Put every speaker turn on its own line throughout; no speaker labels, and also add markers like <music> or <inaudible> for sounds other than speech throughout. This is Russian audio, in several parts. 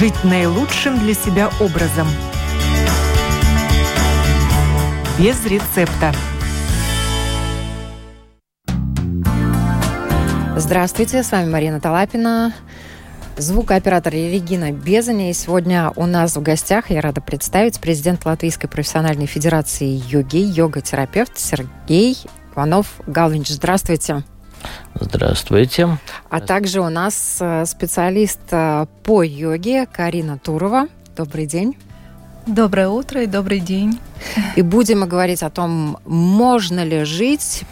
жить наилучшим для себя образом. Без рецепта.
Здравствуйте, с вами Марина Талапина, звукооператор Регина Безани. И сегодня у нас в гостях, я рада представить, президент Латвийской профессиональной федерации йоги, йога-терапевт Сергей Иванов-Галвинч. Здравствуйте.
Здравствуйте.
А также у нас э, специалист э, по йоге Карина Турова. Добрый день.
Доброе утро и добрый день.
И будем говорить о том, можно ли жить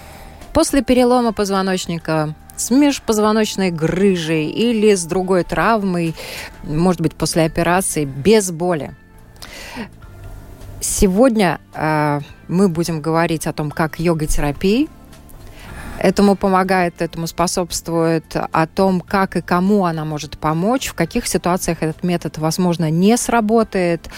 после перелома позвоночника с межпозвоночной грыжей или с другой травмой, может быть, после операции, без боли. Сегодня э, мы будем говорить о том, как йога-терапия этому помогает, этому способствует, о том, как и кому она может помочь, в каких ситуациях этот метод, возможно, не сработает.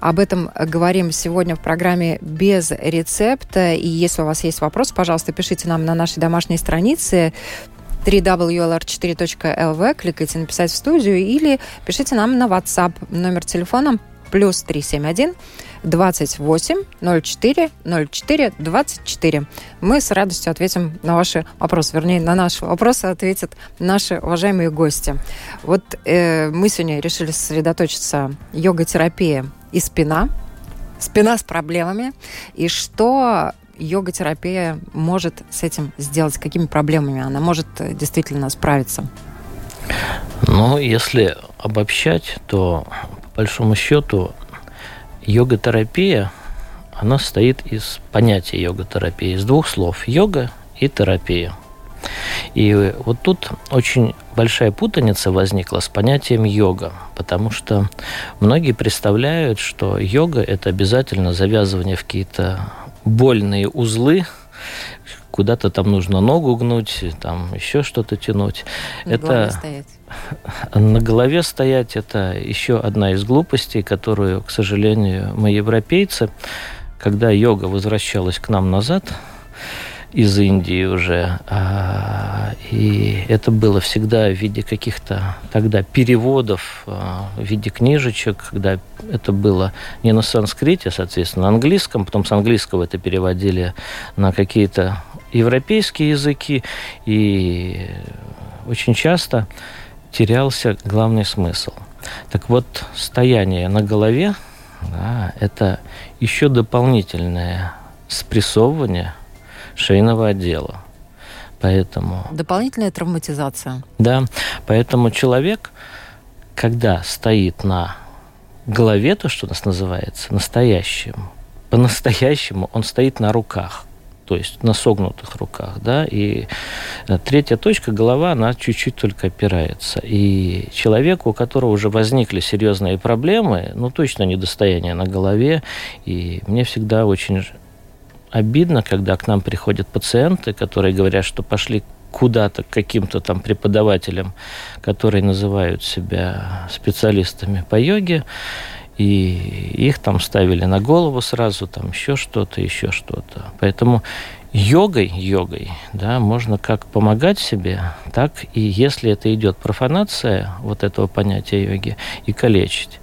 Об этом говорим сегодня в программе без рецепта. И если у вас есть вопрос, пожалуйста, пишите нам на нашей домашней странице www.lr4.lv, кликайте «Написать в студию» или пишите нам на WhatsApp номер телефона плюс 371 28 04 04 24. Мы с радостью ответим на ваши вопросы. Вернее, на наши вопросы ответят наши уважаемые гости. Вот э, мы сегодня решили сосредоточиться йога-терапия и спина. Спина с проблемами. И что йога-терапия может с этим сделать? Какими проблемами она может э, действительно справиться?
Ну, если обобщать, то большому счету йога-терапия, она состоит из понятия йога-терапии, из двух слов – йога и терапия. И вот тут очень большая путаница возникла с понятием йога, потому что многие представляют, что йога – это обязательно завязывание в какие-то больные узлы, куда-то там нужно ногу гнуть, там еще что-то тянуть.
На это голове стоять. <laughs>
на голове стоять это еще одна из глупостей, которую, к сожалению, мы европейцы, когда йога возвращалась к нам назад, из Индии уже. А, и это было всегда в виде каких-то тогда переводов, а, в виде книжечек, когда это было не на санскрите, соответственно, на английском, потом с английского это переводили на какие-то европейские языки, и очень часто терялся главный смысл. Так вот, стояние на голове да, это еще дополнительное спрессовывание – шейного отдела. Поэтому...
Дополнительная травматизация.
Да, поэтому человек, когда стоит на голове, то, что у нас называется, настоящим, по-настоящему он стоит на руках то есть на согнутых руках, да, и э, третья точка, голова, она чуть-чуть только опирается. И человеку, у которого уже возникли серьезные проблемы, ну, точно недостояние на голове, и мне всегда очень обидно, когда к нам приходят пациенты, которые говорят, что пошли куда-то к каким-то там преподавателям, которые называют себя специалистами по йоге, и их там ставили на голову сразу, там еще что-то, еще что-то. Поэтому йогой, йогой, да, можно как помогать себе, так и если это идет профанация вот этого понятия йоги, и калечить.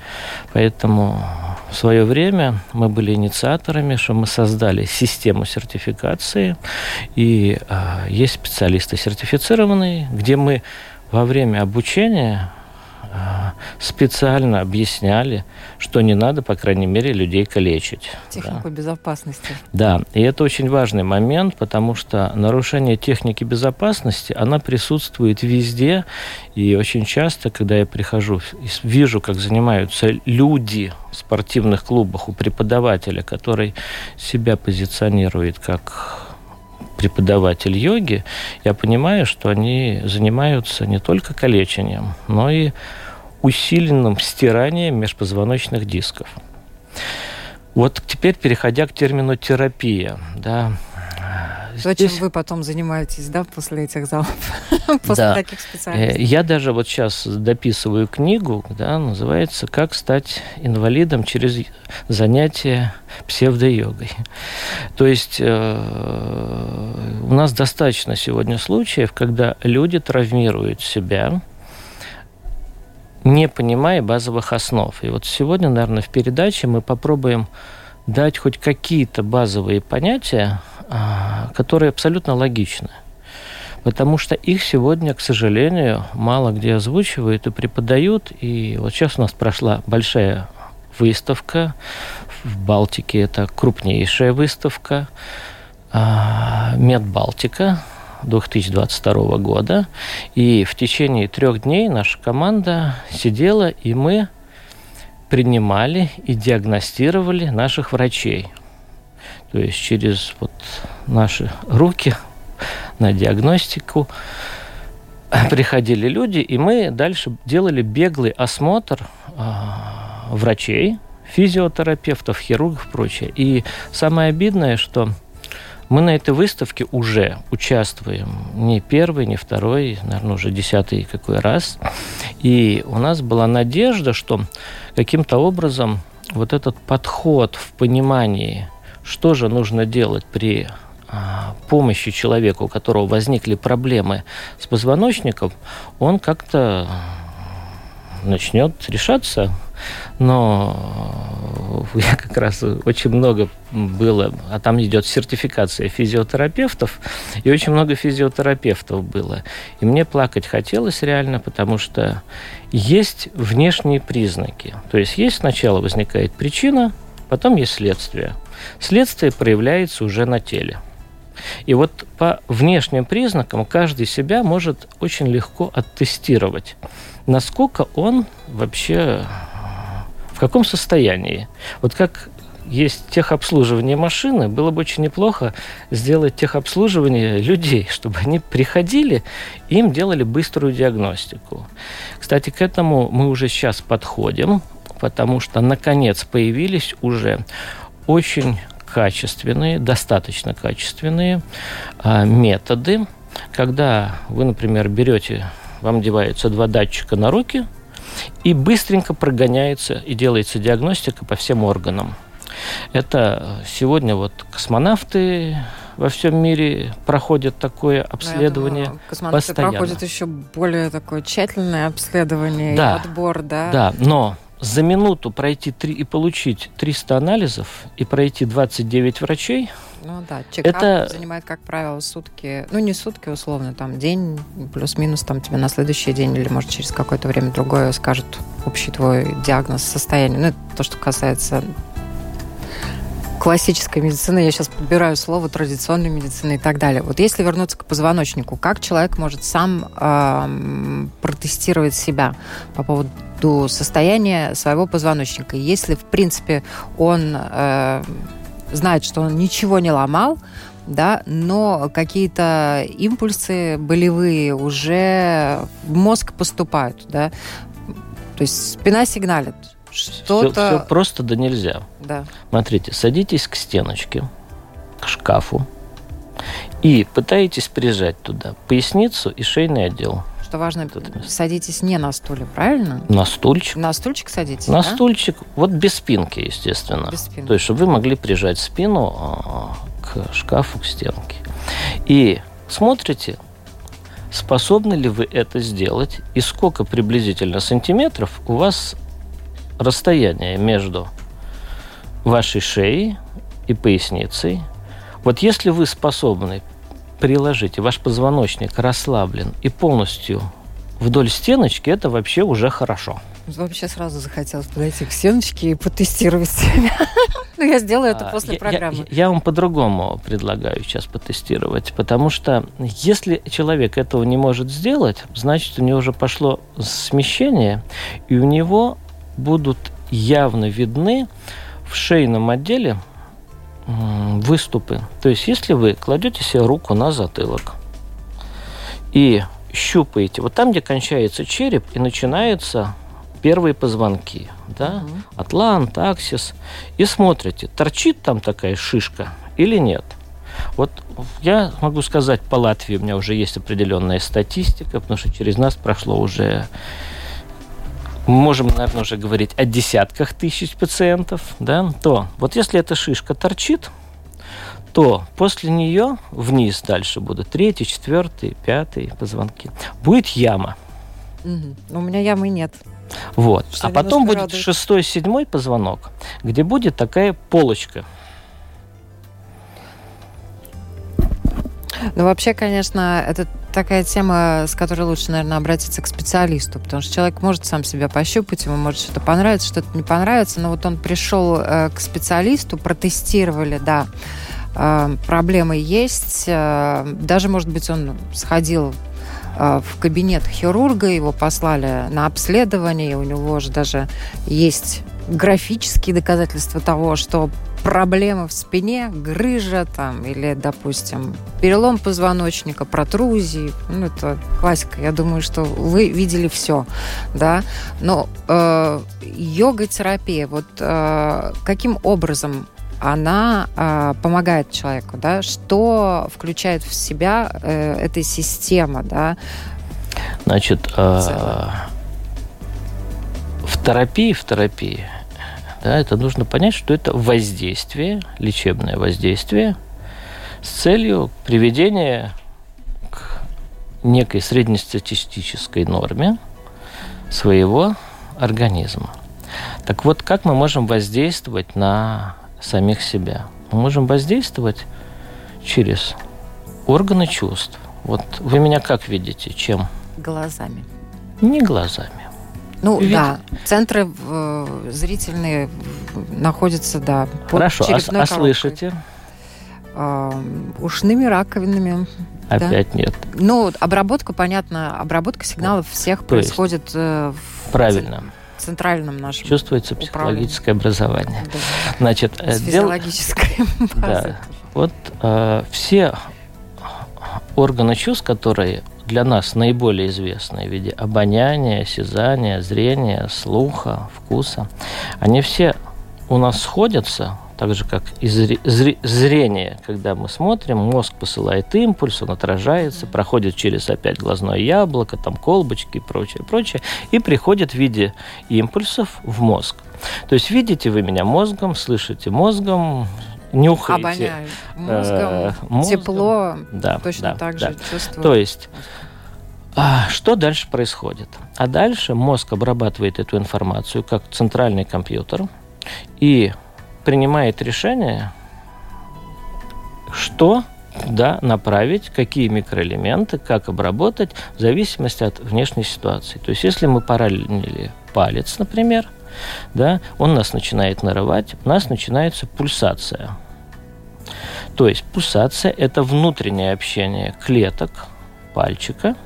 Поэтому в свое время мы были инициаторами, что мы создали систему сертификации, и э, есть специалисты сертифицированные, где мы во время обучения а, специально объясняли, что не надо, по крайней мере, людей калечить.
Технику да. безопасности.
Да, и это очень важный момент, потому что нарушение техники безопасности, она присутствует везде, и очень часто, когда я прихожу и вижу, как занимаются люди в спортивных клубах у преподавателя, который себя позиционирует как преподаватель йоги, я понимаю, что они занимаются не только калечением, но и усиленным стиранием межпозвоночных дисков. Вот теперь переходя к термину терапия, да,
то, Здесь... чем вы потом занимаетесь, да, после этих залов, <laughs> после да. таких специальностей?
Э, я даже вот сейчас дописываю книгу, да, называется «Как стать инвалидом через занятие псевдо-йогой». То есть э, у нас достаточно сегодня случаев, когда люди травмируют себя, не понимая базовых основ. И вот сегодня, наверное, в передаче мы попробуем дать хоть какие-то базовые понятия, а, которые абсолютно логичны. Потому что их сегодня, к сожалению, мало где озвучивают и преподают. И вот сейчас у нас прошла большая выставка в Балтике. Это крупнейшая выставка. А, Медбалтика 2022 года. И в течение трех дней наша команда сидела, и мы принимали и диагностировали наших врачей. То есть через вот наши руки на диагностику приходили люди, и мы дальше делали беглый осмотр э, врачей, физиотерапевтов, хирургов и прочее. И самое обидное, что мы на этой выставке уже участвуем не первый, не второй, наверное, уже десятый какой раз. И у нас была надежда, что каким-то образом вот этот подход в понимании, что же нужно делать при а, помощи человеку, у которого возникли проблемы с позвоночником, он как-то начнет решаться но я как раз очень много было, а там идет сертификация физиотерапевтов, и очень много физиотерапевтов было. И мне плакать хотелось реально, потому что есть внешние признаки. То есть есть сначала возникает причина, потом есть следствие. Следствие проявляется уже на теле. И вот по внешним признакам каждый себя может очень легко оттестировать, насколько он вообще каком состоянии? Вот как есть техобслуживание машины, было бы очень неплохо сделать техобслуживание людей, <laughs> чтобы они приходили и им делали быструю диагностику. Кстати, к этому мы уже сейчас подходим, потому что наконец появились уже очень качественные, достаточно качественные а, методы, когда вы, например, берете, вам деваются два датчика на руки – и быстренько прогоняется и делается диагностика по всем органам. Это сегодня вот космонавты во всем мире проходят такое обследование. Думаю,
космонавты постоянно. проходят еще более такое тщательное обследование да, и отбор, да?
Да, но за минуту пройти три, и получить 300 анализов и пройти 29 врачей –
ну да, чекап это... занимает, как правило, сутки, ну не сутки условно, там день плюс-минус, там тебе на следующий день или, может, через какое-то время другое скажут общий твой диагноз, состояние. Ну, это то, что касается классической медицины, я сейчас подбираю слово традиционной медицины и так далее. Вот если вернуться к позвоночнику, как человек может сам э, протестировать себя по поводу состояния своего позвоночника? Если, в принципе, он э, знает, что он ничего не ломал, да, но какие-то импульсы болевые уже в мозг поступают, да. То есть спина сигналит. Что-то...
Все, все просто да нельзя.
Да.
Смотрите, садитесь к стеночке, к шкафу и пытаетесь прижать туда поясницу и шейный отдел
что важно, садитесь не на стуле, правильно?
На стульчик.
На стульчик садитесь,
На да? стульчик, вот без спинки, естественно. Без спинки. То есть, чтобы вы могли прижать спину а, к шкафу, к стенке. И смотрите, способны ли вы это сделать, и сколько приблизительно сантиметров у вас расстояние между вашей шеей и поясницей. Вот если вы способны приложите, ваш позвоночник расслаблен и полностью вдоль стеночки, это вообще уже хорошо.
Вообще сразу захотелось подойти к стеночке и потестировать себя. <laughs> Ну, я сделаю это а, после программы.
Я вам по-другому предлагаю сейчас потестировать, потому что если человек этого не может сделать, значит, у него уже пошло смещение, и у него будут явно видны в шейном отделе выступы. То есть, если вы кладете себе руку на затылок и щупаете, вот там, где кончается череп и начинаются первые позвонки, да, угу. атлант, аксис, и смотрите, торчит там такая шишка или нет. Вот я могу сказать, по Латвии у меня уже есть определенная статистика, потому что через нас прошло уже можем, наверное, уже говорить о десятках тысяч пациентов, да, то вот если эта шишка торчит, то после нее вниз дальше будут третий, четвертый, пятый позвонки. Будет яма.
Угу. У меня ямы нет.
Вот. Что а потом будет радует. шестой, седьмой позвонок, где будет такая полочка.
Ну, вообще, конечно, это такая тема, с которой лучше, наверное, обратиться к специалисту, потому что человек может сам себя пощупать, ему может что-то понравиться, что-то не понравится, но вот он пришел э, к специалисту, протестировали, да, э, проблемы есть, э, даже, может быть, он сходил в кабинет хирурга, его послали на обследование, у него же даже есть графические доказательства того, что проблемы в спине, грыжа там, или, допустим, перелом позвоночника, протрузии. Ну, это классика. Я думаю, что вы видели все, да. Но э, йога-терапия, вот э, каким образом она э, помогает человеку, да? Что включает в себя э, эта система, да?
Значит, э, в терапии, в терапии да, это нужно понять, что это воздействие, лечебное воздействие с целью приведения к некой среднестатистической норме своего организма. Так вот, как мы можем воздействовать на самих себя? Мы можем воздействовать через органы чувств. Вот вы меня как видите? Чем?
Глазами.
Не глазами.
Ну Ведь... да, центры э, зрительные находятся, да.
Хорошо, а, а слышите?
Э, ушными раковинами.
Опять да? нет.
Ну, обработка, понятно, обработка сигналов всех То происходит э,
в правильно.
центральном нашем
Чувствуется психологическое образование. Да. Значит,
С дел... физиологической <laughs>
Да. Вот э, все органы чувств, которые для нас наиболее известные в виде обоняния, осязания, зрения, слуха, вкуса, они все у нас сходятся, так же как и зрение, когда мы смотрим, мозг посылает импульс, он отражается, проходит через опять глазное яблоко, там колбочки и прочее, прочее, и приходит в виде импульсов в мозг. То есть видите вы меня мозгом, слышите мозгом, нюхаете.
Обоняю. Мозгом, э, мозгом. тепло да, точно
да,
так
да.
же чувствую.
То есть а что дальше происходит? А дальше мозг обрабатывает эту информацию как центральный компьютер и принимает решение, что куда направить, какие микроэлементы, как обработать, в зависимости от внешней ситуации. То есть, если мы поранили палец, например, да, он нас начинает нарывать, у нас начинается пульсация. То есть пульсация – это внутреннее общение клеток пальчика –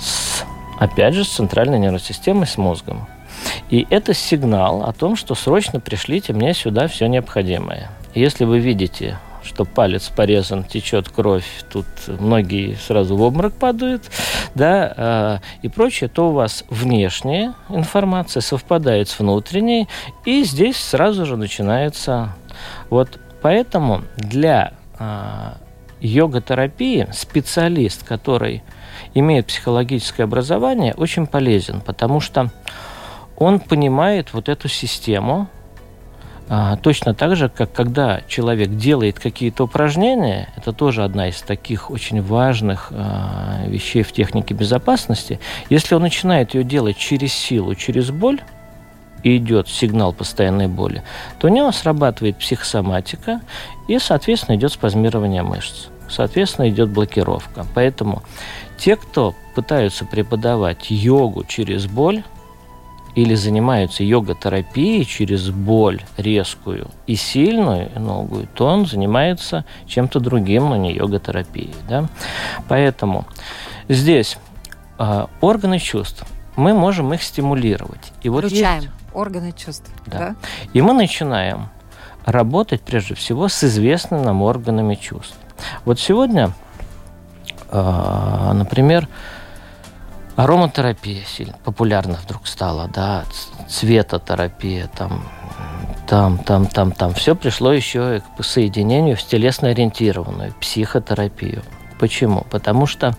с, опять же, с центральной нервной системой, с мозгом. И это сигнал о том, что срочно пришлите мне сюда все необходимое. Если вы видите, что палец порезан, течет кровь, тут многие сразу в обморок падают, да, э, и прочее, то у вас внешняя информация совпадает с внутренней, и здесь сразу же начинается. Вот поэтому для э, йога-терапии специалист, который имеет психологическое образование, очень полезен, потому что он понимает вот эту систему, а, точно так же, как когда человек делает какие-то упражнения, это тоже одна из таких очень важных а, вещей в технике безопасности, если он начинает ее делать через силу, через боль, и идет сигнал постоянной боли, то у него срабатывает психосоматика, и, соответственно, идет спазмирование мышц. Соответственно, идет блокировка. Поэтому те, кто пытаются преподавать йогу через боль или занимаются йога-терапией через боль резкую и сильную, и новую, то он занимается чем-то другим, но не йога-терапией. Да? Поэтому здесь э, органы чувств, мы можем их стимулировать.
И вот Включаем есть... органы чувств.
Да. да. И мы начинаем работать прежде всего с известными нам органами чувств. Вот сегодня а, например, ароматерапия сильно популярна вдруг стала, да, цветотерапия, там, там, там, там, там. Все пришло еще к соединению в телесно-ориентированную психотерапию. Почему? Потому что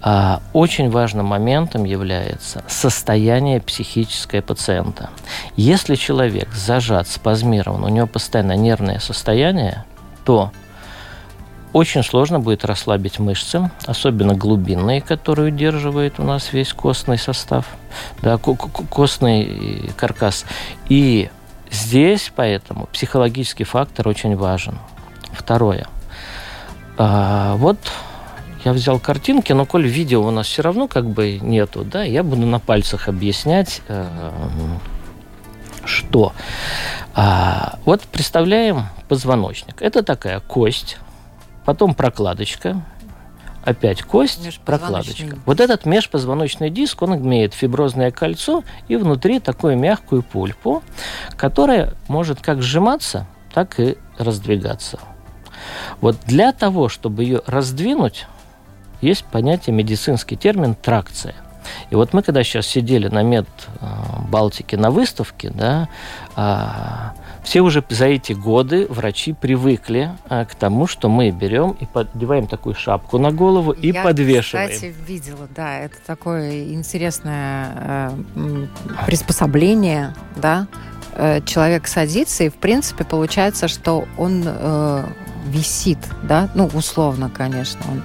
а, очень важным моментом является состояние психическое пациента. Если человек зажат, спазмирован, у него постоянно нервное состояние, то очень сложно будет расслабить мышцы, особенно глубинные, которые удерживают у нас весь костный состав, да, костный каркас. И здесь поэтому психологический фактор очень важен. Второе. А, вот я взял картинки, но коль видео у нас все равно как бы нету, да, я буду на пальцах объяснять, э, что. А, вот представляем позвоночник. Это такая кость, потом прокладочка, опять кость, прокладочка. Вот этот межпозвоночный диск, он имеет фиброзное кольцо и внутри такую мягкую пульпу, которая может как сжиматься, так и раздвигаться. Вот для того, чтобы ее раздвинуть, есть понятие, медицинский термин тракция. И вот мы, когда сейчас сидели на мед э, Балтике на выставке, да, а, все уже за эти годы врачи привыкли а, к тому, что мы берем и поддеваем такую шапку на голову и
Я,
подвешиваем.
кстати, видела, да, это такое интересное э, приспособление, да. Э, человек садится, и, в принципе, получается, что он э, висит, да, ну, условно, конечно, он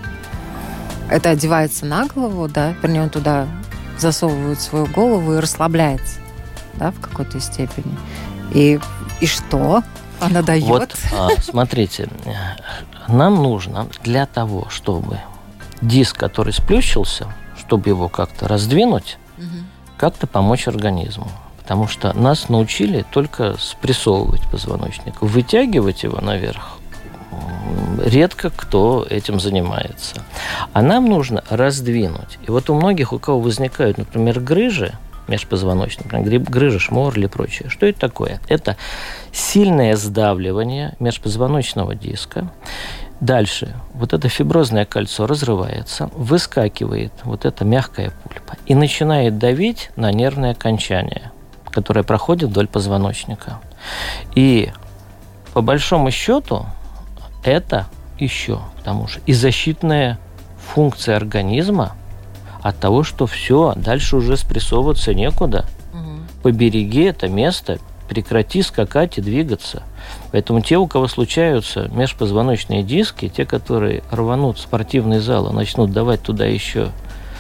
это одевается на голову, да, вернее, он туда засовывает свою голову и расслабляется, да, в какой-то степени. И, и что она дает?
Вот, а, смотрите, нам нужно для того, чтобы диск, который сплющился, чтобы его как-то раздвинуть, угу. как-то помочь организму. Потому что нас научили только спрессовывать позвоночник. Вытягивать его наверх редко кто этим занимается. А нам нужно раздвинуть. И вот у многих, у кого возникают, например, грыжи, межпозвоночных, например, грыжа, шмор или прочее. Что это такое? Это сильное сдавливание межпозвоночного диска. Дальше вот это фиброзное кольцо разрывается, выскакивает вот эта мягкая пульпа и начинает давить на нервное окончание, которое проходит вдоль позвоночника. И по большому счету это еще, потому что и защитная функция организма от того, что все, дальше уже спрессовываться некуда. Угу. Побереги это место, прекрати скакать и двигаться. Поэтому те, у кого случаются межпозвоночные диски, те, которые рванут в спортивный зал и начнут давать туда еще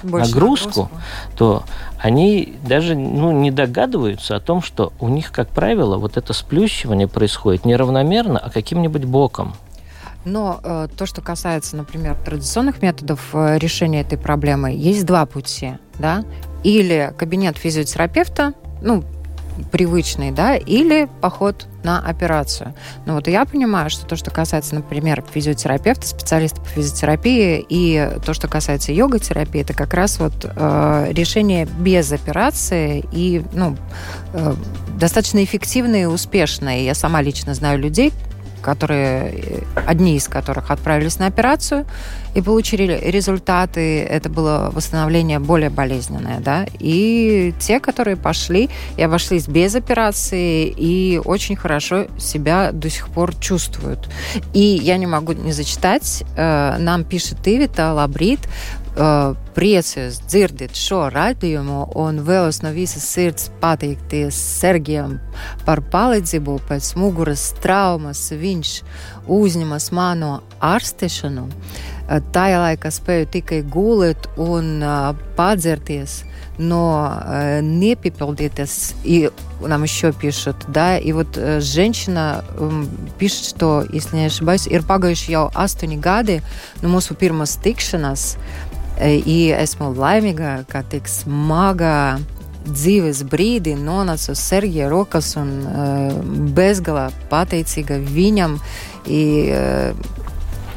Больше нагрузку, нагрузку, то они даже ну, не догадываются о том, что у них, как правило, вот это сплющивание происходит неравномерно, а каким-нибудь боком.
Но э, то, что касается, например, традиционных методов э, решения этой проблемы, есть два пути, да? Или кабинет физиотерапевта, ну, привычный, да, или поход на операцию. Но вот я понимаю, что то, что касается, например, физиотерапевта, специалиста по физиотерапии, и то, что касается йога-терапии, это как раз вот э, решение без операции и, ну, э, достаточно эффективное и успешное. Я сама лично знаю людей, которые, одни из которых отправились на операцию и получили результаты. Это было восстановление более болезненное, да. И те, которые пошли и обошлись без операции и очень хорошо себя до сих пор чувствуют. И я не могу не зачитать. Э, нам пишет Ивита Лабрит uh, priecājos dzirdēt šo raidījumu un vēlos no visas sirds pateikties Sergijam par palīdzību pēc muguras traumas. Viņš uzņemas manu ārstešanu. Uh, tajā laikā spēju tikai gulēt un uh, padzerties но э, не пипелдитес. И нам еще пишут, да, и вот э, женщина э, пишет, что, если не ошибаюсь, ir pagājuši jau astoņi gadi no mūsu pirmās tikšanās, I esmu laimīga, ka tik smagā dzīves brīdī nonāca uz Sergeja rokas un uh, bezgalā pateicīga viņam. И uh,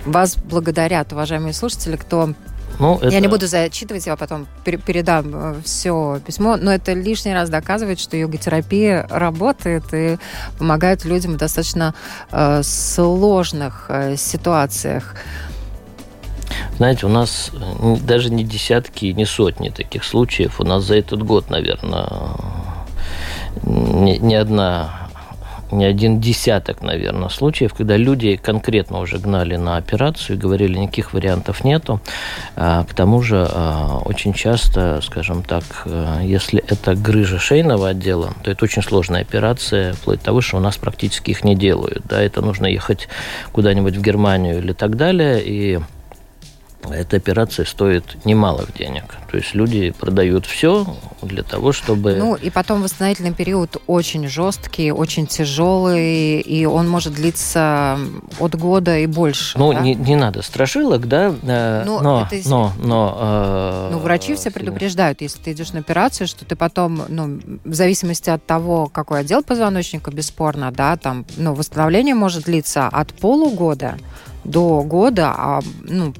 вас благодарят, уважаемые слушатели, кто ну, это... Я не буду зачитывать, я потом передам все письмо, но это лишний раз доказывает, что йога-терапия работает и помогает людям в достаточно э, сложных э, ситуациях.
Знаете, у нас э, даже не десятки, не сотни таких случаев. У нас за этот год, наверное, ни, ни одна не один десяток, наверное, случаев, когда люди конкретно уже гнали на операцию и говорили, никаких вариантов нету. А, к тому же а, очень часто, скажем так, а, если это грыжа шейного отдела, то это очень сложная операция, вплоть до того, что у нас практически их не делают. Да, это нужно ехать куда-нибудь в Германию или так далее, и эта операция стоит немалых денег. То есть люди продают все для того, чтобы...
Ну, и потом восстановительный период очень жесткий, очень тяжелый, и он может длиться от года и больше.
Ну,
да?
не, не надо страшилок, да,
ну,
но...
Это...
но, но э...
ну, врачи все предупреждают, если ты идешь на операцию, что ты потом, ну, в зависимости от того, какой отдел позвоночника, бесспорно, да, там, ну, восстановление может длиться от полугода до года, а, ну,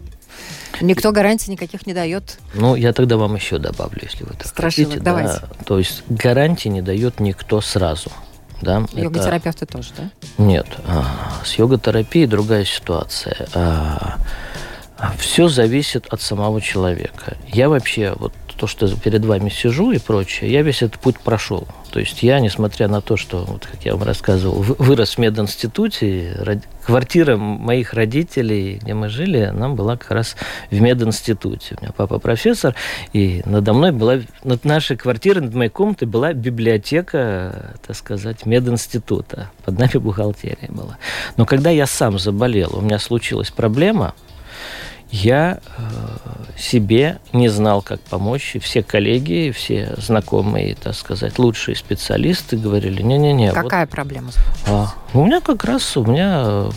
Никто гарантий никаких не дает.
Ну, я тогда вам еще добавлю, если вы так
Страшилок,
хотите.
давайте.
Да, то есть гарантии не дает никто сразу. Да,
Йога-терапевты это... тоже, да?
Нет. А, с йога-терапией другая ситуация. А, все зависит от самого человека. Я вообще, вот то, что перед вами сижу и прочее, я весь этот путь прошел. То есть я, несмотря на то, что, вот, как я вам рассказывал, вырос в мединституте, квартира моих родителей, где мы жили, нам была как раз в мединституте. У меня папа профессор, и надо мной была, над нашей квартирой, над моей комнатой была библиотека, так сказать, мединститута. Под нами бухгалтерия была. Но когда я сам заболел, у меня случилась проблема – я э, себе не знал, как помочь. И все коллеги, все знакомые, так сказать, лучшие специалисты говорили, не-не-не.
Какая вот, проблема?
А, у меня как раз, у меня э,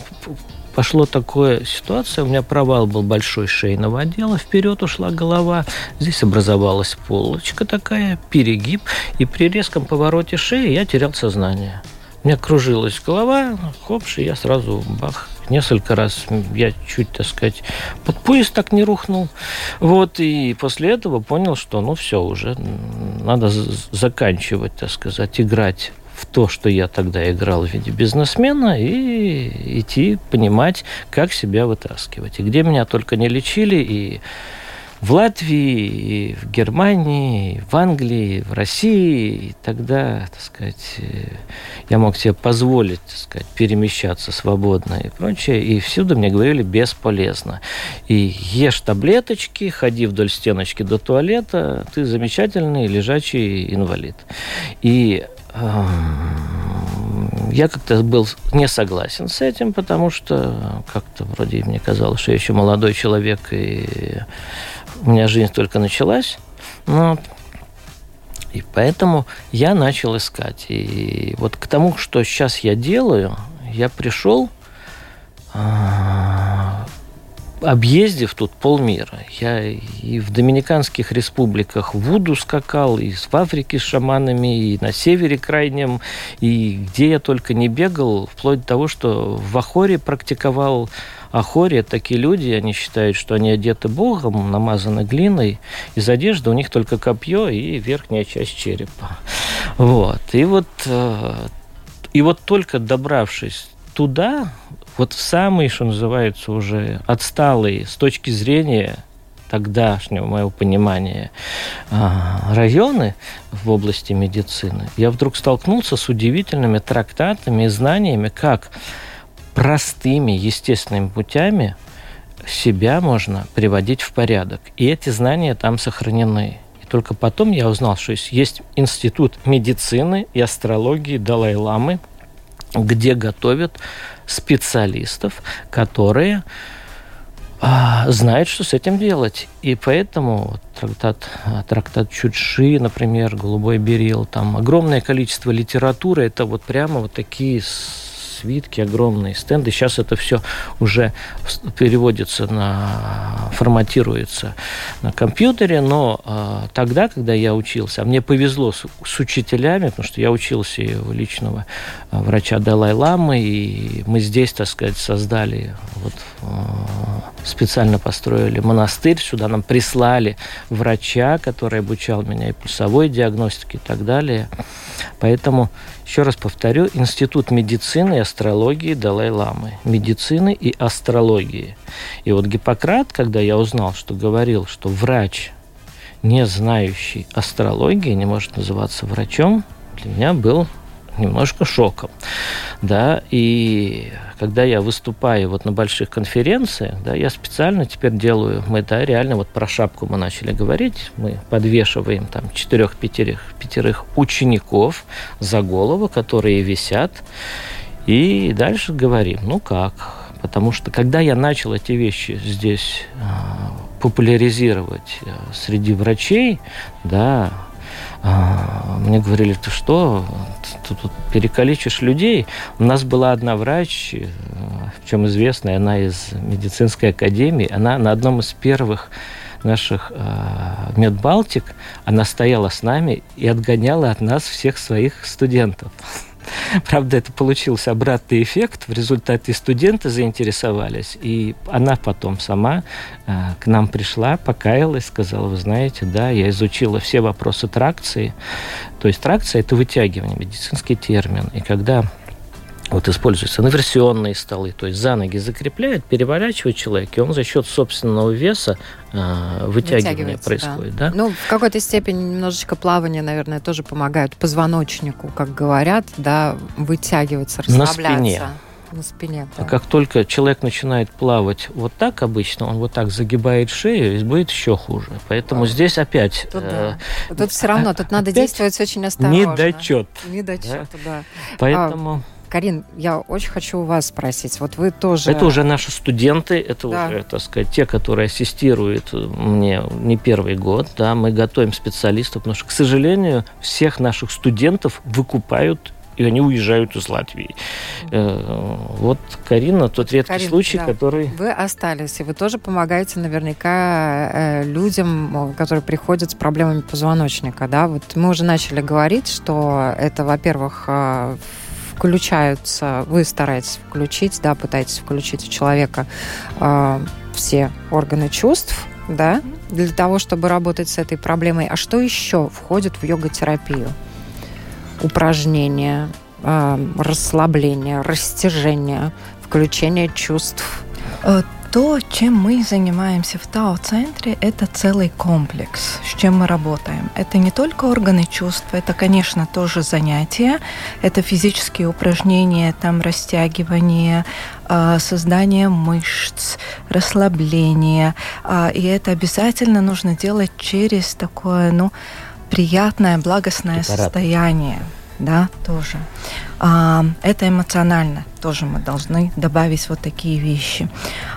пошло такое ситуация, у меня провал был большой шейного отдела, вперед ушла голова, здесь образовалась полочка такая, перегиб, и при резком повороте шеи я терял сознание. У меня кружилась голова, хопш, и я сразу бах, несколько раз я чуть, так сказать, под поезд так не рухнул. Вот, и после этого понял, что, ну, все, уже надо заканчивать, так сказать, играть в то, что я тогда играл в виде бизнесмена, и идти понимать, как себя вытаскивать. И где меня только не лечили, и в Латвии, и в Германии, и в Англии, и в России. И тогда, так сказать, э, я мог себе позволить, так сказать, перемещаться свободно и прочее. И всюду мне говорили бесполезно. И ешь таблеточки, ходи вдоль стеночки до туалета, ты замечательный лежачий инвалид. И эм, я как-то был не согласен с этим, потому что как-то вроде мне казалось, что я еще молодой человек и у меня жизнь только началась. Но и поэтому я начал искать. И вот к тому, что сейчас я делаю, я пришел, а, объездив тут полмира. Я и в Доминиканских республиках в Вуду скакал, и в Африке с шаманами, и на севере крайнем, и где я только не бегал, вплоть до того, что в Ахоре практиковал Ахори – такие люди, они считают, что они одеты Богом, намазаны глиной, из одежды у них только копье и верхняя часть черепа. Вот. И вот, э, и вот только добравшись туда, вот в самые, что называется, уже отсталые с точки зрения тогдашнего моего понимания а, районы в области медицины, я вдруг столкнулся с удивительными трактатами и знаниями, как простыми, естественными путями себя можно приводить в порядок. И эти знания там сохранены. И только потом я узнал, что есть институт медицины и астрологии Далай-Ламы, где готовят специалистов, которые а, знают, что с этим делать. И поэтому трактат, трактат Чудши, например, Голубой Берил, там огромное количество литературы, это вот прямо вот такие свитки, огромные стенды. Сейчас это все уже переводится на, форматируется на компьютере, но э, тогда, когда я учился, а мне повезло с, с учителями, потому что я учился у личного а, врача Далай-Ламы, и мы здесь, так сказать, создали, вот, э, специально построили монастырь, сюда нам прислали врача, который обучал меня и пульсовой диагностике и так далее. Поэтому еще раз повторю, Институт медицины и астрологии Далай-Ламы. Медицины и астрологии. И вот Гиппократ, когда я узнал, что говорил, что врач, не знающий астрологии, не может называться врачом, для меня был немножко шоком. Да, и когда я выступаю вот на больших конференциях, да, я специально теперь делаю, мы, да, реально вот про шапку мы начали говорить, мы подвешиваем там четырех-пятерых пятерых учеников за голову, которые висят, и дальше говорим, ну как, потому что когда я начал эти вещи здесь а, популяризировать э, среди врачей, да, мне говорили, ты что, ты тут перекалечишь людей. У нас была одна врач, э, чем известная, она из медицинской академии, она на одном из первых наших э, медбалтик, она стояла с нами и отгоняла от нас всех своих студентов. <laughs> Правда, это получился обратный эффект. В результате студенты заинтересовались, и она потом сама э, к нам пришла, покаялась, сказала, вы знаете, да, я изучила все вопросы тракции. То есть тракция – это вытягивание, медицинский термин. И когда вот используются инверсионные столы, то есть за ноги закрепляют, переворачивает человек, и он за счет собственного веса э, вытягивания происходит. Да.
Да? Ну, в какой-то степени немножечко плавание, наверное, тоже помогает позвоночнику, как говорят, да, вытягиваться, расслабляться.
На спине
на спине.
А да. А как только человек начинает плавать вот так обычно, он вот так загибает шею, и будет еще хуже. Поэтому а. здесь опять...
Тут, э, да. тут все равно, тут надо действовать очень осторожно.
Недочет.
Недочет, да. да.
Поэтому... А,
Карин, я очень хочу у вас спросить. Вот вы тоже...
Это уже наши студенты, это да. уже, так сказать, те, которые ассистируют мне не первый год. Да, мы готовим специалистов, потому что, к сожалению, всех наших студентов выкупают и они уезжают из Латвии. Э, вот Карина, тот редкий Карин, случай, да. который...
Вы остались, и вы тоже помогаете наверняка э, людям, которые приходят с проблемами позвоночника, да? Вот мы уже начали говорить, что это, во-первых, э, включаются, вы стараетесь включить, да, пытаетесь включить в человека э, все органы чувств, да, для того, чтобы работать с этой проблемой. А что еще входит в йога-терапию? Упражнения, э, расслабление, растяжение, включение чувств.
Э, то, чем мы занимаемся в ТАО-центре, это целый комплекс, с чем мы работаем. Это не только органы чувств, это, конечно, тоже занятия, это физические упражнения, там растягивание, а, создание мышц, расслабление. А, и это обязательно нужно делать через такое, ну, приятное, благостное Препарат. состояние да, тоже. А, это эмоционально, тоже мы должны добавить вот такие вещи.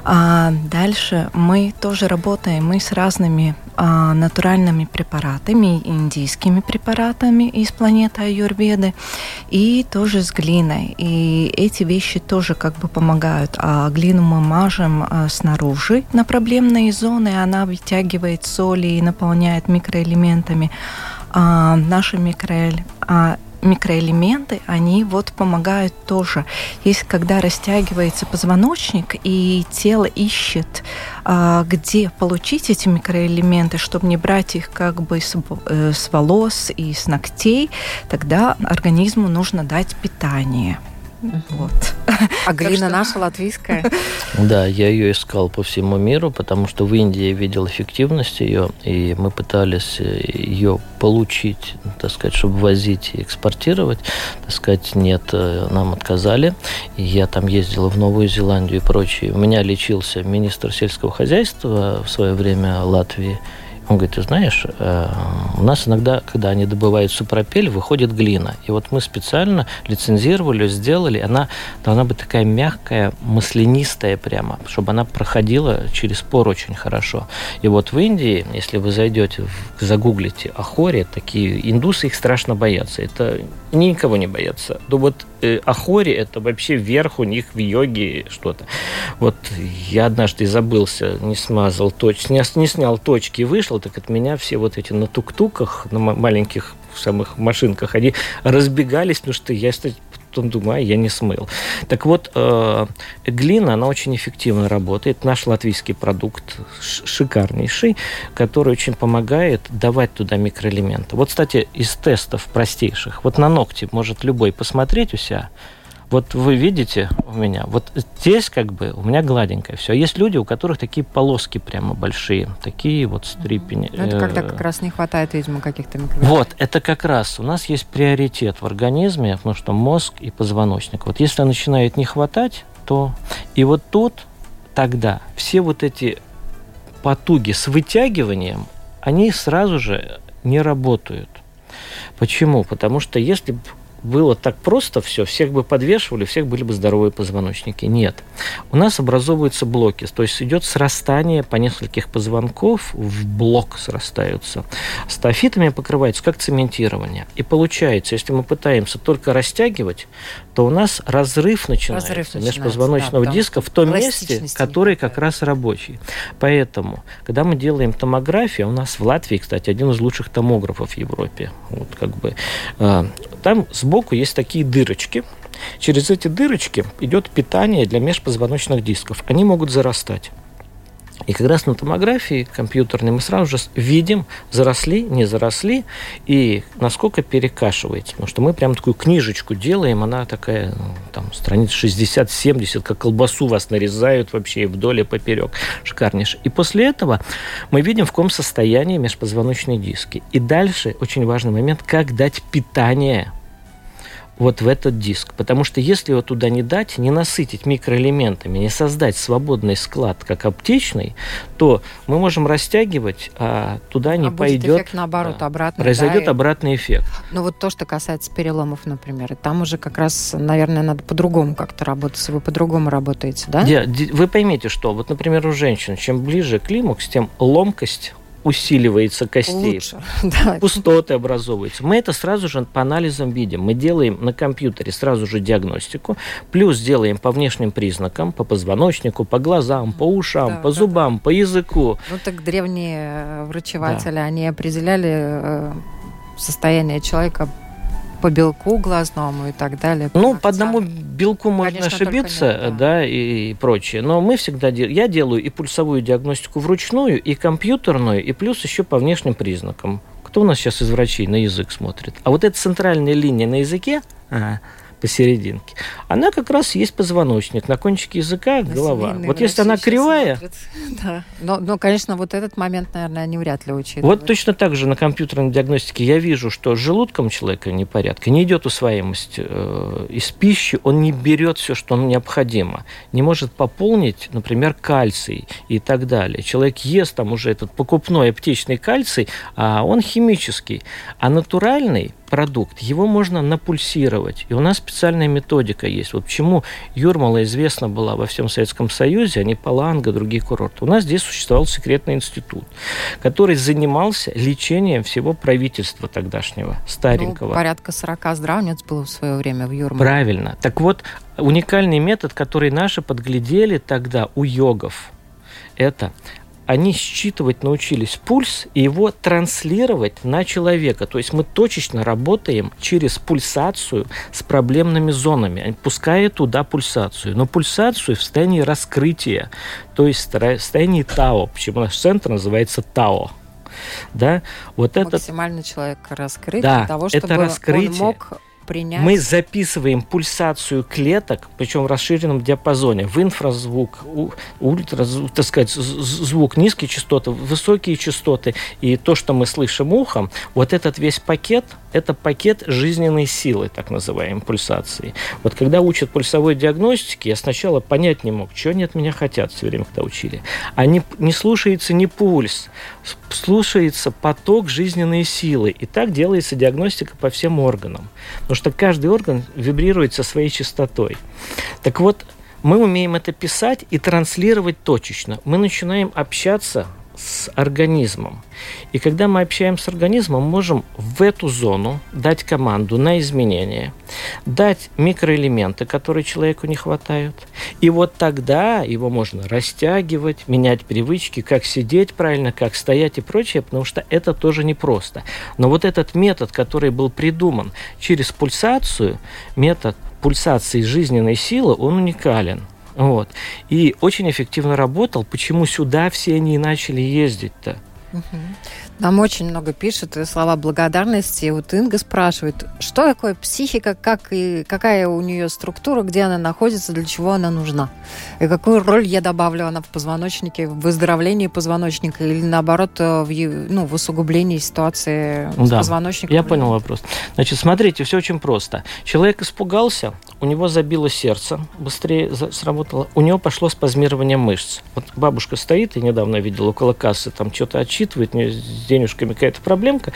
А, дальше мы тоже работаем, мы с разными а, натуральными препаратами, индийскими препаратами из планеты Аюрведы, и тоже с глиной. И эти вещи тоже как бы помогают. А глину мы мажем а, снаружи на проблемные зоны, она вытягивает соли и наполняет микроэлементами а, наши микроэлементы а, микроэлементы, они вот помогают тоже. Есть, когда растягивается позвоночник, и тело ищет, а, где получить эти микроэлементы, чтобы не брать их как бы с, э, волос и с ногтей, тогда организму нужно дать питание.
Вот. А глина наша латвийская? <laughs>
Да, я ее искал по всему миру, потому что в Индии я видел эффективность ее, и мы пытались э, ее получить, так сказать, чтобы возить и экспортировать. Так сказать, нет, э, нам отказали. И я там ездил в Новую Зеландию и прочее. У меня лечился министр сельского хозяйства в свое время Латвии, он говорит, ты знаешь, э, у нас иногда, когда они добывают супропель, выходит глина. И вот мы специально лицензировали, сделали, она должна быть такая мягкая, маслянистая прямо, чтобы она проходила через пор очень хорошо. И вот в Индии, если вы зайдете, загуглите Ахори, такие индусы их страшно боятся. Это никого не боятся. Ну вот э, Ахори это вообще вверх у них в йоге что-то. Вот я однажды забылся, не смазал точки, не, не снял точки и вышел, так от меня все вот эти на тук-туках, на маленьких самых машинках, они разбегались, потому что я потом думаю, а я не смыл. Так вот, э, глина, она очень эффективно работает. Наш латвийский продукт шикарнейший, который очень помогает давать туда микроэлементы. Вот, кстати, из тестов простейших, вот на ногти может любой посмотреть у себя, Вот вы видите у меня, вот здесь как бы у меня гладенькое все. Есть люди, у которых такие полоски прямо большие, такие вот стрипени.
Ну, это когда
Э,
как раз не хватает, видимо, каких-то микроэлементов.
Вот, это как раз у нас есть приоритет в организме, потому что мозг и позвоночник. Вот если начинает не хватать, то и вот тут тогда все вот эти потуги с вытягиванием, они сразу же не работают. Почему? Потому что если было так просто все, всех бы подвешивали, всех были бы здоровые позвоночники. Нет. У нас образовываются блоки, то есть идет срастание по нескольких позвонков, в блок срастаются. Стафитами покрывается как цементирование. И получается, если мы пытаемся только растягивать, то у нас разрыв начинается,
Разрыв начинается,
межпозвоночного
да,
диска в том месте, который как раз рабочий. Поэтому, когда мы делаем томографию, у нас в Латвии, кстати, один из лучших томографов в Европе. Вот как бы э, там сбоку есть такие дырочки. Через эти дырочки идет питание для межпозвоночных дисков. Они могут зарастать. И как раз на томографии компьютерной мы сразу же видим, заросли, не заросли, и насколько перекашиваете. Потому что мы прям такую книжечку делаем, она такая, ну, там, страниц 60-70, как колбасу вас нарезают вообще вдоль и поперек. Шикарнейше. И после этого мы видим, в каком состоянии межпозвоночные диски. И дальше очень важный момент, как дать питание вот в этот диск. Потому что если его туда не дать, не насытить микроэлементами, не создать свободный склад, как аптечный, то мы можем растягивать, а туда не
а будет
пойдет.
эффект наоборот,
да,
обратно.
Произойдет
да,
обратный эффект.
Ну вот то, что касается переломов, например, там уже как раз, наверное, надо по-другому как-то работать. Вы по-другому работаете, да?
Де- де- Вы поймите, что вот, например, у женщин, чем ближе климакс, тем ломкость усиливается костей.
Лучше. <laughs> Да.
пустоты образовываются. Мы это сразу же по анализам видим. Мы делаем на компьютере сразу же диагностику, плюс делаем по внешним признакам, по позвоночнику, по глазам, по ушам,
Да,
по
да,
зубам, по языку.
Ну так древние э, врачеватели, они определяли э, состояние человека по белку глазному и так далее.
Ну, по
мышцам.
одному белку можно
Конечно,
ошибиться,
нет, да.
да, и, и прочее. Но мы всегда делаем, я делаю и пульсовую диагностику вручную, и компьютерную, и плюс еще по внешним признакам. Кто у нас сейчас из врачей на язык смотрит? А вот эта центральная линия на языке, ага, посерединке, она как раз есть позвоночник, на кончике языка
На
голова. Вот если она кривая. <laughs>
Да. Но, но, конечно, вот этот момент, наверное, они вряд ли учитывают.
Вот точно так же на компьютерной диагностике я вижу, что с желудком человека непорядка, не идет усвоимость э, из пищи, он не берет все, что необходимо, не может пополнить, например, кальций и так далее. Человек ест там уже этот покупной аптечный кальций, а он химический, а натуральный продукт, его можно напульсировать. И у нас специальная методика есть. Вот почему Юрмала известна была во всем Советском Союзе, а не Паланга, другие курорты. У нас здесь существовал секретный институт, который занимался лечением всего правительства тогдашнего, старенького.
Ну, порядка 40 здравниц было в свое время в Юрмале.
Правильно. Так вот, уникальный метод, который наши подглядели тогда у йогов, это они считывать научились пульс и его транслировать на человека. То есть мы точечно работаем через пульсацию с проблемными зонами, пуская туда пульсацию. Но пульсацию в состоянии раскрытия, то есть в состоянии ТАО. Почему наш центр называется ТАО? Да, вот этот
Максимально человек раскрыт
Да,
для того,
это
чтобы он
раскрытие.
мог принять...
Мы записываем пульсацию клеток, причем в расширенном диапазоне, в инфразвук, ультразвук, так сказать, звук, низкие частоты, высокие частоты. И то, что мы слышим ухом, вот этот весь пакет, это пакет жизненной силы, так называемой пульсации. Вот когда учат пульсовой диагностике, я сначала понять не мог, что они от меня хотят все время, когда учили. А не, слушается не пульс, слушается поток жизненной силы. И так делается диагностика по всем органам. Потому что каждый орган вибрирует со своей частотой. Так вот, мы умеем это писать и транслировать точечно. Мы начинаем общаться с организмом. И когда мы общаемся с организмом, можем в эту зону дать команду на изменения, дать микроэлементы, которые человеку не хватают. И вот тогда его можно растягивать, менять привычки, как сидеть правильно, как стоять и прочее, потому что это тоже непросто. Но вот этот метод, который был придуман через пульсацию, метод пульсации жизненной силы, он уникален. Вот. И очень эффективно работал. Почему сюда все они и начали ездить-то?
Нам очень много пишут слова благодарности. Вот Инга спрашивает, что такое психика, как и какая у нее структура, где она находится, для чего она нужна. И какую роль я добавлю она в позвоночнике, в выздоровлении позвоночника или наоборот э, в, ну, в усугублении ситуации с да, позвоночником.
Я понял вопрос. Значит, смотрите, все очень просто. Человек испугался, у него забило сердце, быстрее сработало, у него пошло спазмирование мышц. Вот бабушка стоит, и недавно видел около кассы, там что-то отчитывает, с денежками какая-то проблемка,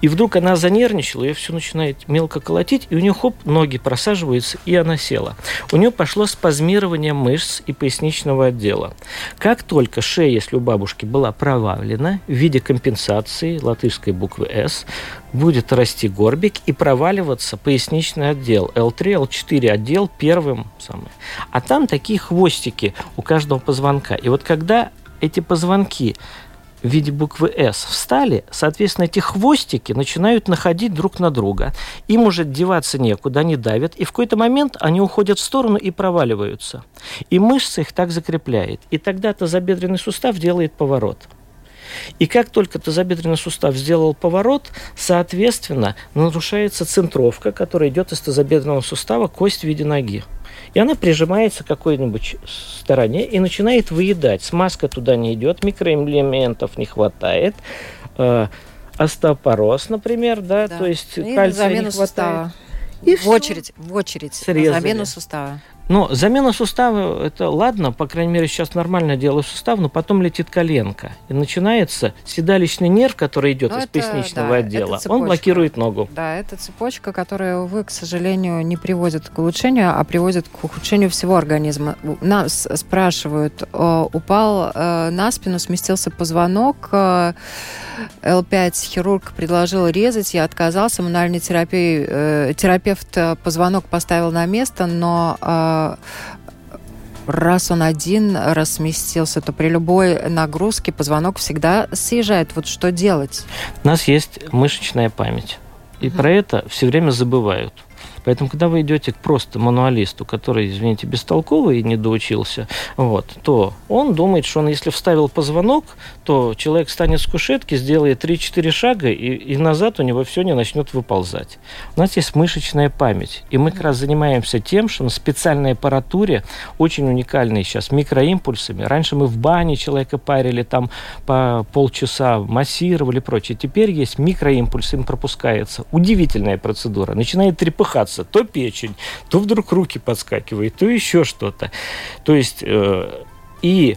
и вдруг она занервничала, ее все начинает мелко колотить, и у нее хоп, ноги просаживаются, и она села. У нее пошло спазмирование мышц и поясничного отдела. Как только шея, если у бабушки была провалена в виде компенсации латышской буквы «С», будет расти горбик и проваливаться поясничный отдел. L3, L4 отдел первым самый. А там такие хвостики у каждого позвонка. И вот когда эти позвонки в виде буквы «С» встали, соответственно, эти хвостики начинают находить друг на друга. Им уже деваться некуда, они давят, и в какой-то момент они уходят в сторону и проваливаются. И мышца их так закрепляет. И тогда тазобедренный сустав делает поворот. И как только тазобедренный сустав сделал поворот, соответственно, нарушается центровка, которая идет из тазобедренного сустава, кость в виде ноги. И она прижимается к какой-нибудь стороне и начинает выедать. Смазка туда не идет, микроэлементов не хватает. Э, остеопороз, например, да, да. то есть и кальция не хватает. Сустава.
И в все. очередь, в очередь Срезали. замену сустава.
Но замена сустава, это ладно, по крайней мере, сейчас нормально делаю сустав, но потом летит коленка. И начинается седалищный нерв, который идет но ну, из это, поясничного да, отдела. Он блокирует ногу.
Да, это цепочка, которая, увы, к сожалению, не приводит к улучшению, а приводит к ухудшению всего организма. Нас спрашивают, упал э, на спину, сместился позвонок, э, Л5 хирург предложил резать, я отказался, мануальный э, терапевт позвонок поставил на место, но раз он один раз сместился, то при любой нагрузке позвонок всегда съезжает. Вот что делать?
У нас есть мышечная память. И mm про это все время забывают. Поэтому, когда вы идете к просто мануалисту, который, извините, бестолковый и не доучился, вот, то он думает, что он, если вставил позвонок, то человек встанет с кушетки, сделает 3-4 шага, и, и назад у него все не начнет выползать. У нас есть мышечная память, и мы как раз занимаемся тем, что на специальной аппаратуре, очень уникальной сейчас, микроимпульсами. Раньше мы в бане человека парили, там по полчаса массировали и прочее. Теперь есть микроимпульс, им пропускается. Удивительная процедура. Начинает трепыхаться меняться. То печень, то вдруг руки подскакивают, то еще что-то. То есть э, и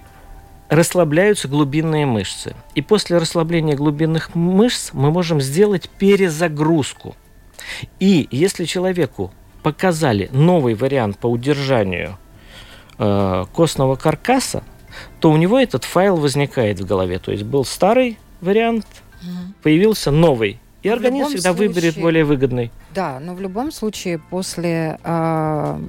расслабляются глубинные мышцы. И после расслабления глубинных мышц мы можем сделать перезагрузку. И если человеку показали новый вариант по удержанию э, костного каркаса, то у него этот файл возникает в голове. То есть был старый вариант, появился новый. И организм всегда случае, выберет более выгодный.
Да, но в любом случае после э,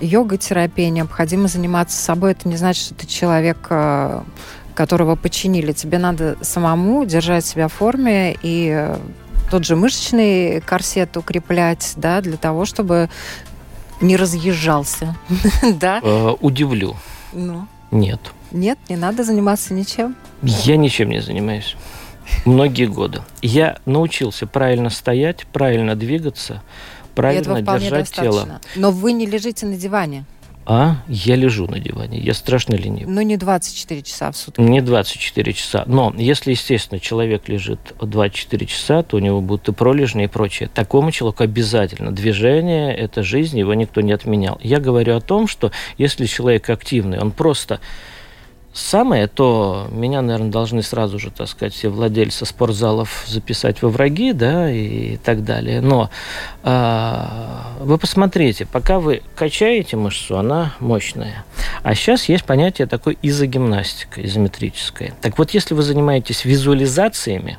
йога-терапии необходимо заниматься собой. Это не значит, что ты человек, э, которого починили. Тебе надо самому держать себя в форме и тот же мышечный корсет укреплять, да, для того, чтобы не разъезжался, <laughs> да?
Э, удивлю. Ну? Нет.
Нет, не надо заниматься ничем?
Я ничем не занимаюсь многие годы. Я научился правильно стоять, правильно двигаться, правильно держать тело.
Но вы не лежите на диване.
А, я лежу на диване, я страшно ленив.
Ну, не 24 часа в сутки.
Не 24 часа. Но если, естественно, человек лежит 24 часа, то у него будут и пролежни, и прочее. Такому человеку обязательно. Движение – это жизнь, его никто не отменял. Я говорю о том, что если человек активный, он просто самое, то меня, наверное, должны сразу же, так сказать, все владельцы спортзалов записать во враги, да, и так далее. Но э, вы посмотрите, пока вы качаете мышцу, она мощная. А сейчас есть понятие такой изогимнастика, изометрическая. Так вот, если вы занимаетесь визуализациями,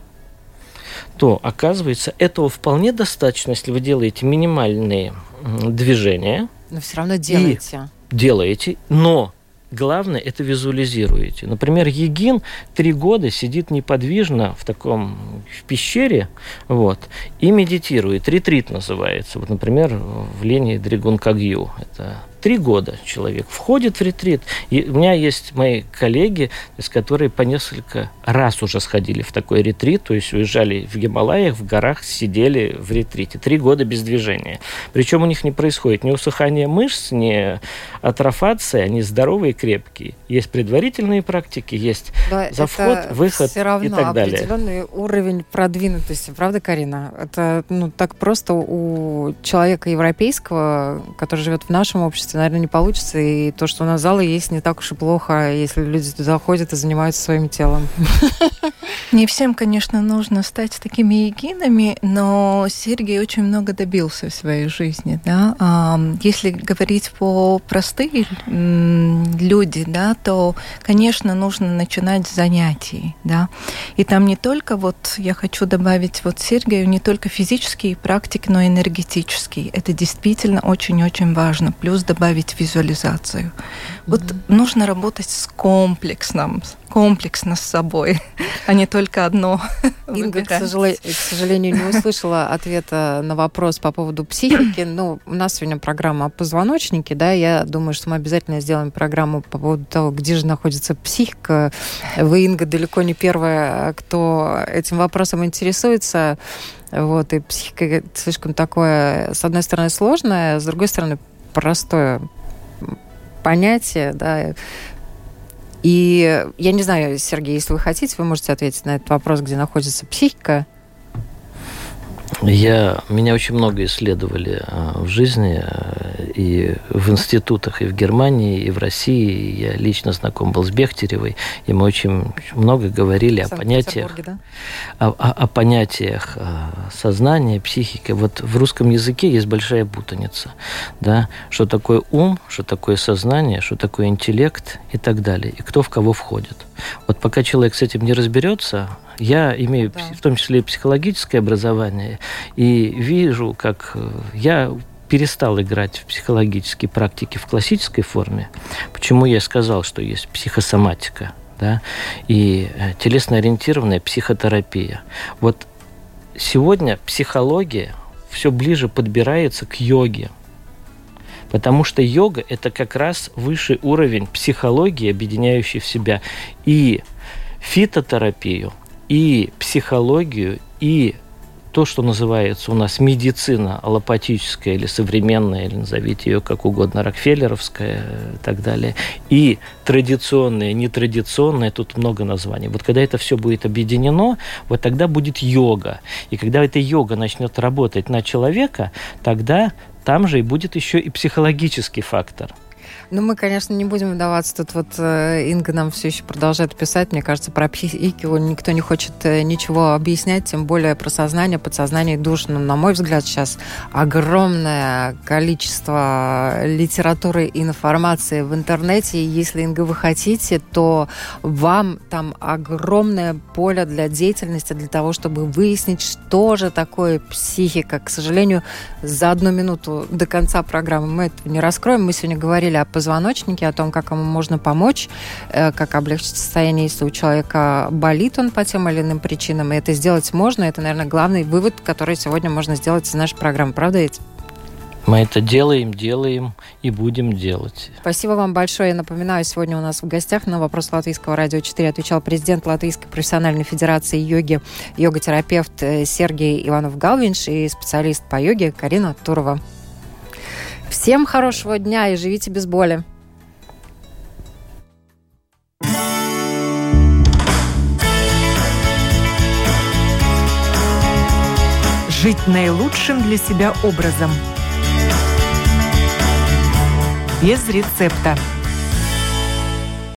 то, оказывается, этого вполне достаточно, если вы делаете минимальные движения.
Но все равно делаете.
Делаете, но Главное, это визуализируете. Например, Егин три года сидит неподвижно в таком в пещере вот, и медитирует. Ретрит называется. Вот, например, в Лене Дригун Кагью. Это Три года человек входит в ретрит. И у меня есть мои коллеги, с которые по несколько раз уже сходили в такой ретрит, то есть уезжали в Гималаях, в горах, сидели в ретрите. Три года без движения. Причем у них не происходит ни усыхания мышц, ни атрофация, они здоровые, крепкие. Есть предварительные практики, есть да, заход, выход
все равно
и так далее.
определенный уровень продвинутости, правда, Карина? Это ну, так просто у человека европейского, который живет в нашем обществе, наверное, не получится. И то, что у нас залы есть, не так уж и плохо, если люди туда ходят и занимаются своим телом. <laughs>
Не всем, конечно, нужно стать такими егинами, но Сергей очень много добился в своей жизни. Да? Если говорить по простые люди, да, то, конечно, нужно начинать с занятий. Да? И там не только, вот я хочу добавить вот Сергею, не только физические практики, но и энергетические. Это действительно очень-очень важно. Плюс добавить визуализацию. Mm-hmm. Вот нужно работать с комплексным, комплексно с собой, а не только одно. <laughs>
Инга, к, сожалению, к сожалению, не услышала ответа на вопрос по поводу психики. Ну, у нас сегодня программа о позвоночнике, да, я думаю, что мы обязательно сделаем программу по поводу того, где же находится психика. Вы, Инга, далеко не первая, кто этим вопросом интересуется. Вот, и психика слишком такое, с одной стороны, сложное, с другой стороны, простое понятие, да, и я не знаю, Сергей, если вы хотите, вы можете ответить на этот вопрос, где находится психика.
Я, меня очень много исследовали а, в жизни а, и в институтах, и в Германии, и в России. Я лично знаком был с Бехтеревой, и мы очень много говорили о понятиях, да? о, о, о понятиях а, сознания, психики. Вот в русском языке есть большая путаница, да, что такое ум, что такое сознание, что такое интеллект и так далее, и кто в кого входит. Вот пока человек с этим не разберется, я имею да. в том числе и психологическое образование, и вижу, как э, я перестал играть в психологические практики в классической форме. Почему я сказал, что есть психосоматика, да, и э, телесно-ориентированная психотерапия. Вот сегодня психология все ближе подбирается к йоге. Потому что йога – это как раз высший уровень психологии, объединяющий в себя и фитотерапию, и психологию, и то, что называется у нас медицина аллопатическая или современная, или назовите ее как угодно, рокфеллеровская и так далее, и традиционная, нетрадиционная, тут много названий. Вот когда это все будет объединено, вот тогда будет йога. И когда эта йога начнет работать на человека, тогда там же и будет еще и психологический фактор –
ну, мы, конечно, не будем вдаваться. Тут вот э, Инга нам все еще продолжает писать. Мне кажется, про психику никто не хочет э, ничего объяснять, тем более про сознание, подсознание и душу. Но, на мой взгляд, сейчас огромное количество литературы и информации в интернете. И если, Инга, вы хотите, то вам там огромное поле для деятельности, для того, чтобы выяснить, что же такое психика. К сожалению, за одну минуту до конца программы мы это не раскроем. Мы сегодня говорили о позвоночнике, о том, как ему можно помочь, э, как облегчить состояние, если у человека болит он по тем или иным причинам. И это сделать можно. Это, наверное, главный вывод, который сегодня можно сделать из нашей программы. Правда ведь?
Мы это делаем, делаем и будем делать.
Спасибо вам большое. Я напоминаю, сегодня у нас в гостях на вопрос Латвийского радио 4 отвечал президент Латвийской профессиональной федерации йоги, йога-терапевт э, Сергей Иванов-Галвинш и специалист по йоге Карина Турова. Всем хорошего дня и живите без боли.
Жить наилучшим для себя образом. Без рецепта.